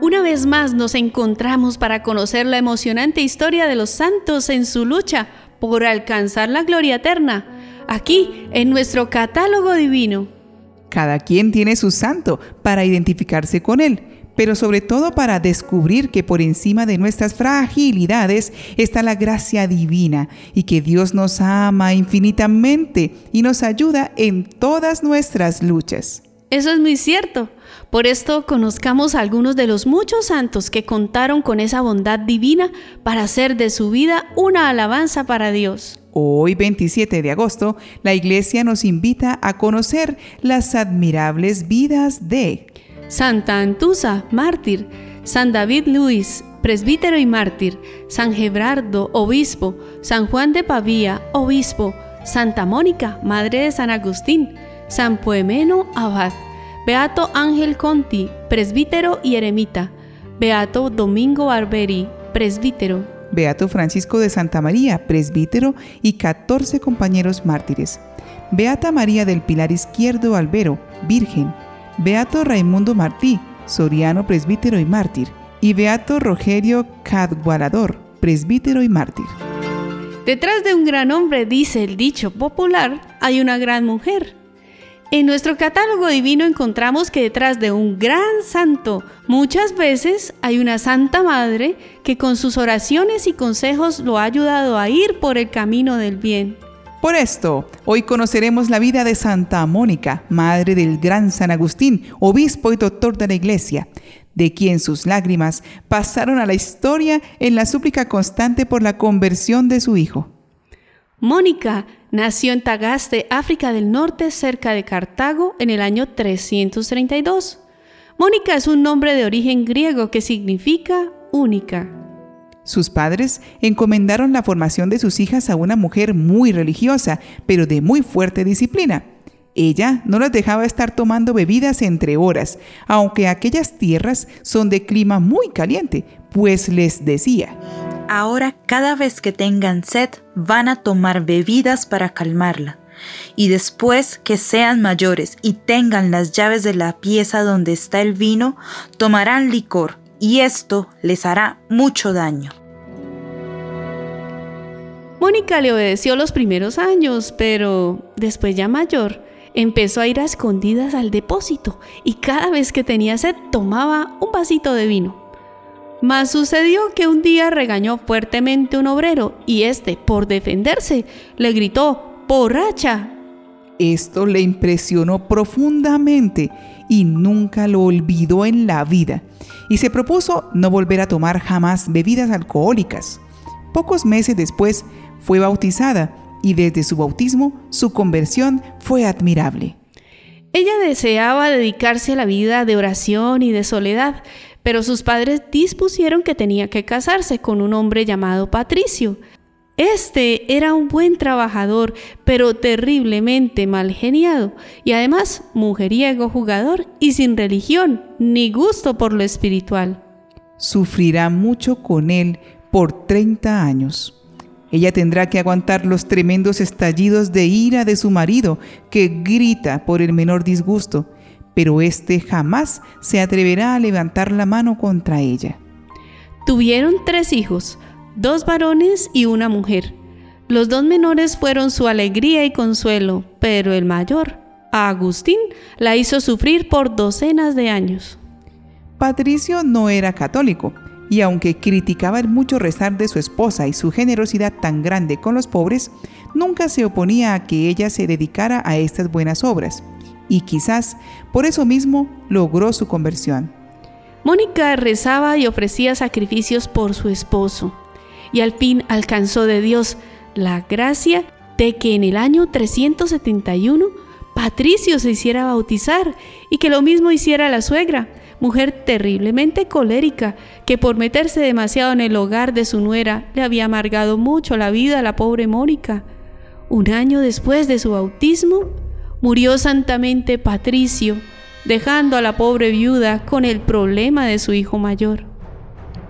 Una vez más nos encontramos para conocer la emocionante historia de los santos en su lucha por alcanzar la gloria eterna, aquí en nuestro catálogo divino. Cada quien tiene su santo para identificarse con él, pero sobre todo para descubrir que por encima de nuestras fragilidades está la gracia divina y que Dios nos ama infinitamente y nos ayuda en todas nuestras luchas. Eso es muy cierto. Por esto conozcamos a algunos de los muchos santos que contaron con esa bondad divina para hacer de su vida una alabanza para Dios. Hoy, 27 de agosto, la Iglesia nos invita a conocer las admirables vidas de Santa Antusa, mártir, San David Luis, presbítero y mártir, San Gebrardo, obispo, San Juan de Pavía, obispo, Santa Mónica, madre de San Agustín, San Poemeno, abad, Beato Ángel Conti, presbítero y eremita, Beato Domingo Barberi, presbítero, Beato Francisco de Santa María, presbítero y 14 compañeros mártires, Beata María del Pilar Izquierdo Albero, virgen, Beato Raimundo Martí, soriano presbítero y mártir, y Beato Rogerio Cadgualador, presbítero y mártir. Detrás de un gran hombre, dice el dicho popular, hay una gran mujer. En nuestro catálogo divino encontramos que detrás de un gran santo muchas veces hay una Santa Madre que con sus oraciones y consejos lo ha ayudado a ir por el camino del bien. Por esto, hoy conoceremos la vida de Santa Mónica, madre del gran San Agustín, obispo y doctor de la Iglesia, de quien sus lágrimas pasaron a la historia en la súplica constante por la conversión de su hijo. Mónica nació en Tagaste, África del Norte, cerca de Cartago, en el año 332. Mónica es un nombre de origen griego que significa única. Sus padres encomendaron la formación de sus hijas a una mujer muy religiosa, pero de muy fuerte disciplina. Ella no las dejaba estar tomando bebidas entre horas, aunque aquellas tierras son de clima muy caliente, pues les decía, Ahora cada vez que tengan sed van a tomar bebidas para calmarla. Y después que sean mayores y tengan las llaves de la pieza donde está el vino, tomarán licor, y esto les hará mucho daño. Mónica le obedeció los primeros años, pero después ya mayor, empezó a ir a escondidas al depósito y cada vez que tenía sed tomaba un vasito de vino. Mas sucedió que un día regañó fuertemente un obrero y éste, por defenderse, le gritó, ¡borracha! Esto le impresionó profundamente y nunca lo olvidó en la vida, y se propuso no volver a tomar jamás bebidas alcohólicas. Pocos meses después fue bautizada y desde su bautismo su conversión fue admirable. Ella deseaba dedicarse a la vida de oración y de soledad, pero sus padres dispusieron que tenía que casarse con un hombre llamado Patricio. Este era un buen trabajador, pero terriblemente mal geniado, y además mujeriego jugador y sin religión ni gusto por lo espiritual. Sufrirá mucho con él por 30 años. Ella tendrá que aguantar los tremendos estallidos de ira de su marido, que grita por el menor disgusto, pero éste jamás se atreverá a levantar la mano contra ella. Tuvieron tres hijos, dos varones y una mujer. Los dos menores fueron su alegría y consuelo, pero el mayor, Agustín, la hizo sufrir por docenas de años. Patricio no era católico, y aunque criticaba el mucho rezar de su esposa y su generosidad tan grande con los pobres, nunca se oponía a que ella se dedicara a estas buenas obras y quizás por eso mismo logró su conversión. Mónica rezaba y ofrecía sacrificios por su esposo y al fin alcanzó de Dios la gracia de que en el año 371 Patricio se hiciera bautizar y que lo mismo hiciera la suegra, mujer terriblemente colérica, que por meterse demasiado en el hogar de su nuera le había amargado mucho la vida a la pobre Mónica. Un año después de su bautismo, murió santamente Patricio, dejando a la pobre viuda con el problema de su hijo mayor.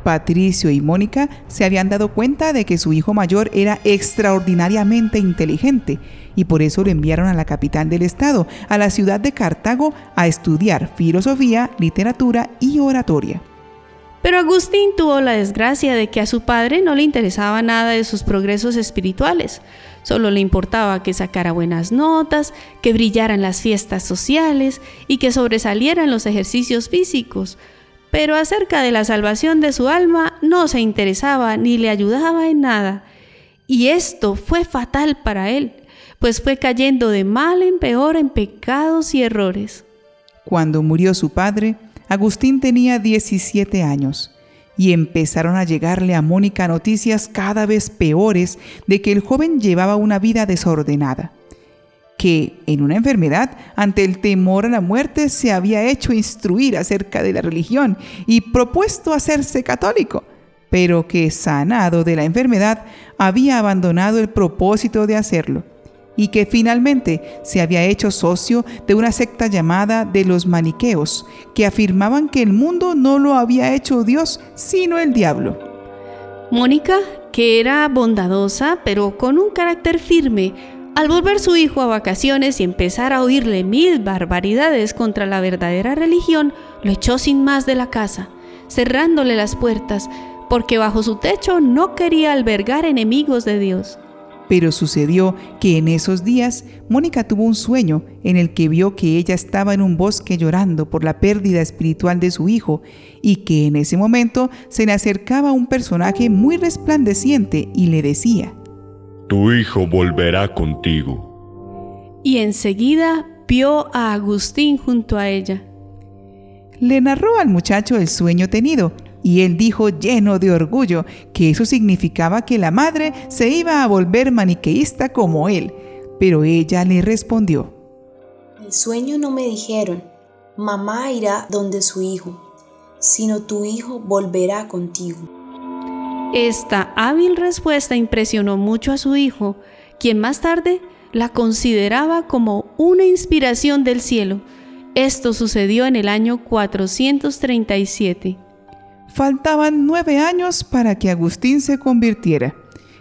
Patricio y Mónica se habían dado cuenta de que su hijo mayor era extraordinariamente inteligente y por eso lo enviaron a la capital del estado, a la ciudad de Cartago, a estudiar filosofía, literatura y oratoria. Pero Agustín tuvo la desgracia de que a su padre no le interesaba nada de sus progresos espirituales. Solo le importaba que sacara buenas notas, que brillara en las fiestas sociales y que sobresaliera en los ejercicios físicos. Pero acerca de la salvación de su alma no se interesaba ni le ayudaba en nada. Y esto fue fatal para él, pues fue cayendo de mal en peor en pecados y errores. Cuando murió su padre, Agustín tenía 17 años y empezaron a llegarle a Mónica noticias cada vez peores de que el joven llevaba una vida desordenada, que en una enfermedad, ante el temor a la muerte, se había hecho instruir acerca de la religión y propuesto hacerse católico, pero que sanado de la enfermedad había abandonado el propósito de hacerlo y que finalmente se había hecho socio de una secta llamada de los maniqueos, que afirmaban que el mundo no lo había hecho Dios, sino el diablo. Mónica, que era bondadosa, pero con un carácter firme, al volver su hijo a vacaciones y empezar a oírle mil barbaridades contra la verdadera religión, lo echó sin más de la casa, cerrándole las puertas, porque bajo su techo no quería albergar enemigos de Dios. Pero sucedió que en esos días Mónica tuvo un sueño en el que vio que ella estaba en un bosque llorando por la pérdida espiritual de su hijo y que en ese momento se le acercaba un personaje muy resplandeciente y le decía, Tu hijo volverá contigo. Y enseguida vio a Agustín junto a ella. Le narró al muchacho el sueño tenido y él dijo lleno de orgullo que eso significaba que la madre se iba a volver maniqueísta como él. Pero ella le respondió, El sueño no me dijeron, mamá irá donde su hijo, sino tu hijo volverá contigo. Esta hábil respuesta impresionó mucho a su hijo, quien más tarde la consideraba como una inspiración del cielo. Esto sucedió en el año 437. Faltaban nueve años para que Agustín se convirtiera.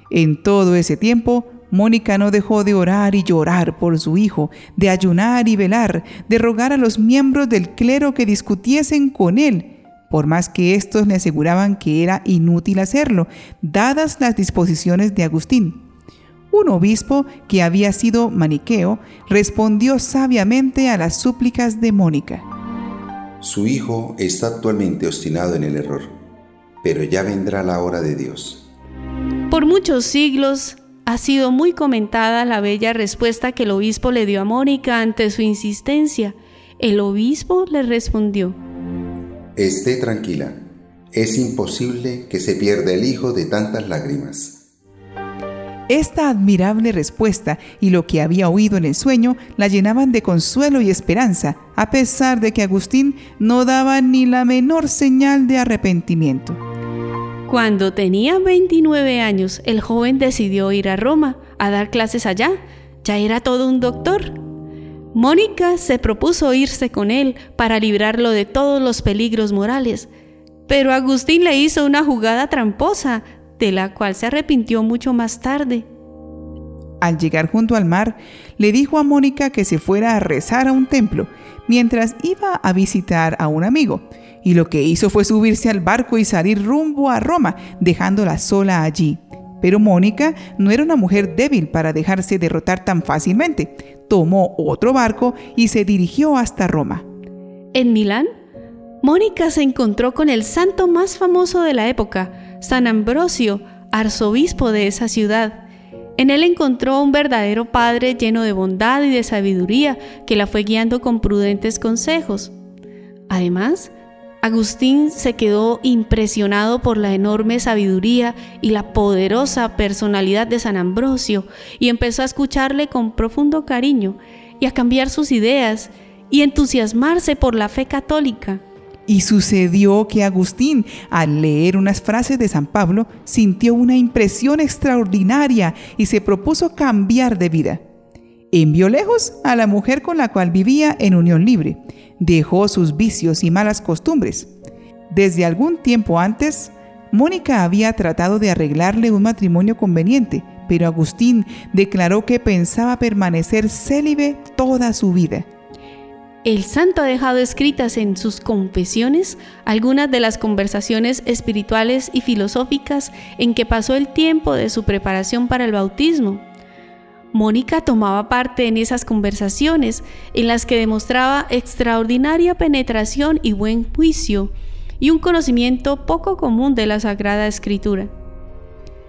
En todo ese tiempo, Mónica no dejó de orar y llorar por su hijo, de ayunar y velar, de rogar a los miembros del clero que discutiesen con él, por más que éstos le aseguraban que era inútil hacerlo, dadas las disposiciones de Agustín. Un obispo que había sido maniqueo respondió sabiamente a las súplicas de Mónica. Su hijo está actualmente obstinado en el error, pero ya vendrá la hora de Dios. Por muchos siglos ha sido muy comentada la bella respuesta que el obispo le dio a Mónica ante su insistencia. El obispo le respondió, Esté tranquila, es imposible que se pierda el hijo de tantas lágrimas. Esta admirable respuesta y lo que había oído en el sueño la llenaban de consuelo y esperanza, a pesar de que Agustín no daba ni la menor señal de arrepentimiento. Cuando tenía 29 años, el joven decidió ir a Roma a dar clases allá. Ya era todo un doctor. Mónica se propuso irse con él para librarlo de todos los peligros morales, pero Agustín le hizo una jugada tramposa, de la cual se arrepintió mucho más tarde. Al llegar junto al mar, le dijo a Mónica que se fuera a rezar a un templo, mientras iba a visitar a un amigo, y lo que hizo fue subirse al barco y salir rumbo a Roma, dejándola sola allí. Pero Mónica no era una mujer débil para dejarse derrotar tan fácilmente. Tomó otro barco y se dirigió hasta Roma. En Milán, Mónica se encontró con el santo más famoso de la época, San Ambrosio, arzobispo de esa ciudad. En él encontró un verdadero padre lleno de bondad y de sabiduría que la fue guiando con prudentes consejos. Además, Agustín se quedó impresionado por la enorme sabiduría y la poderosa personalidad de San Ambrosio y empezó a escucharle con profundo cariño y a cambiar sus ideas y entusiasmarse por la fe católica. Y sucedió que Agustín, al leer unas frases de San Pablo, sintió una impresión extraordinaria y se propuso cambiar de vida. Envió lejos a la mujer con la cual vivía en unión libre. Dejó sus vicios y malas costumbres. Desde algún tiempo antes, Mónica había tratado de arreglarle un matrimonio conveniente, pero Agustín declaró que pensaba permanecer célibe toda su vida. El santo ha dejado escritas en sus confesiones algunas de las conversaciones espirituales y filosóficas en que pasó el tiempo de su preparación para el bautismo. Mónica tomaba parte en esas conversaciones en las que demostraba extraordinaria penetración y buen juicio y un conocimiento poco común de la Sagrada Escritura.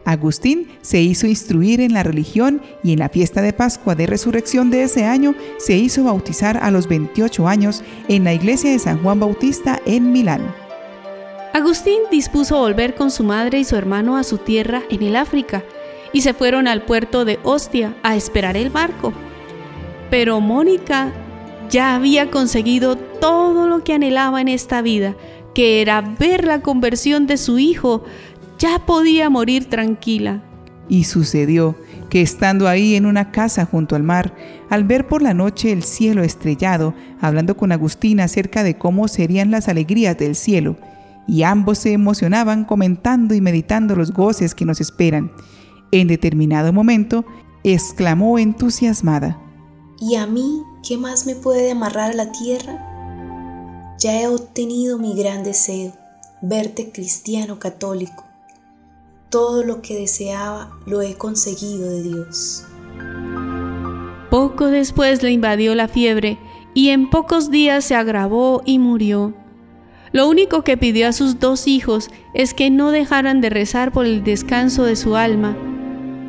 Agustín se hizo instruir en la religión y en la fiesta de Pascua de Resurrección de ese año se hizo bautizar a los 28 años en la iglesia de San Juan Bautista en Milán. Agustín dispuso volver con su madre y su hermano a su tierra en el África y se fueron al puerto de Ostia a esperar el barco. Pero Mónica ya había conseguido todo lo que anhelaba en esta vida, que era ver la conversión de su hijo ya podía morir tranquila. Y sucedió que estando ahí en una casa junto al mar, al ver por la noche el cielo estrellado, hablando con Agustín acerca de cómo serían las alegrías del cielo, y ambos se emocionaban comentando y meditando los goces que nos esperan. En determinado momento, exclamó entusiasmada, ¿Y a mí qué más me puede amarrar a la tierra? Ya he obtenido mi gran deseo, verte cristiano católico todo lo que deseaba lo he conseguido de Dios. Poco después le invadió la fiebre y en pocos días se agravó y murió. Lo único que pidió a sus dos hijos es que no dejaran de rezar por el descanso de su alma.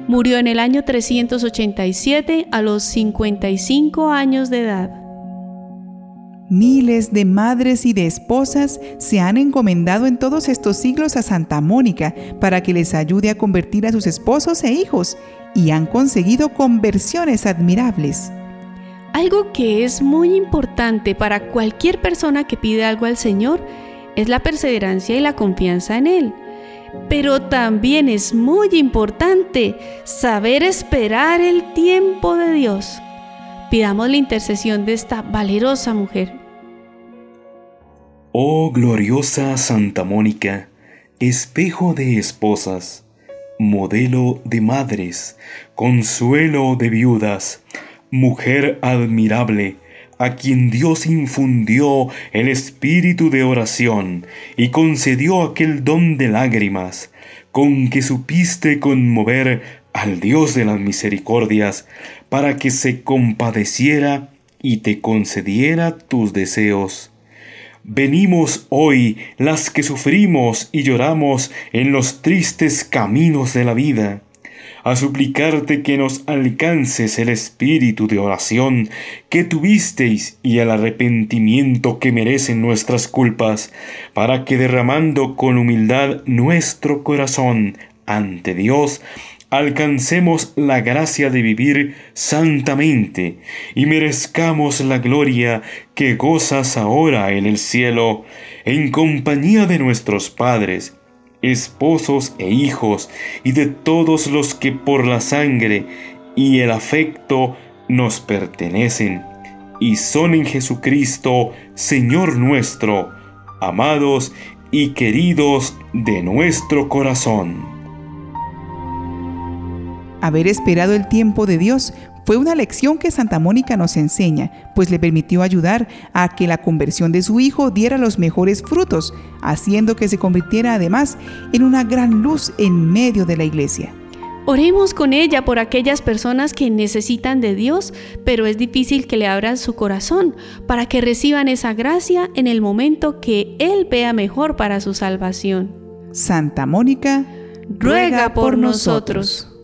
Murió en el año 387 a los 55 años de edad. Miles de madres y de esposas se han encomendado en todos estos siglos a Santa Mónica para que les ayude a convertir a sus esposos e hijos y han conseguido conversiones admirables. Algo que es muy importante para cualquier persona que pide algo al Señor es la perseverancia y la confianza en Él. Pero también es muy importante saber esperar el tiempo de Dios. Pidamos la intercesión de esta valerosa mujer. Oh gloriosa Santa Mónica, espejo de esposas, modelo de madres, consuelo de viudas, mujer admirable, a quien Dios infundió el espíritu de oración y concedió aquel don de lágrimas, con que supiste conmover al Dios de las misericordias, para que se compadeciera y te concediera tus deseos. Venimos hoy las que sufrimos y lloramos en los tristes caminos de la vida, a suplicarte que nos alcances el espíritu de oración que tuvisteis y el arrepentimiento que merecen nuestras culpas, para que derramando con humildad nuestro corazón ante Dios, alcancemos la gracia de vivir santamente y merezcamos la gloria que gozas ahora en el cielo, en compañía de nuestros padres, esposos e hijos, y de todos los que por la sangre y el afecto nos pertenecen, y son en Jesucristo, Señor nuestro, amados y queridos de nuestro corazón. Haber esperado el tiempo de Dios fue una lección que Santa Mónica nos enseña, pues le permitió ayudar a que la conversión de su hijo diera los mejores frutos, haciendo que se convirtiera además en una gran luz en medio de la iglesia. Oremos con ella por aquellas personas que necesitan de Dios, pero es difícil que le abran su corazón para que reciban esa gracia en el momento que Él vea mejor para su salvación. Santa Mónica, ruega por nosotros.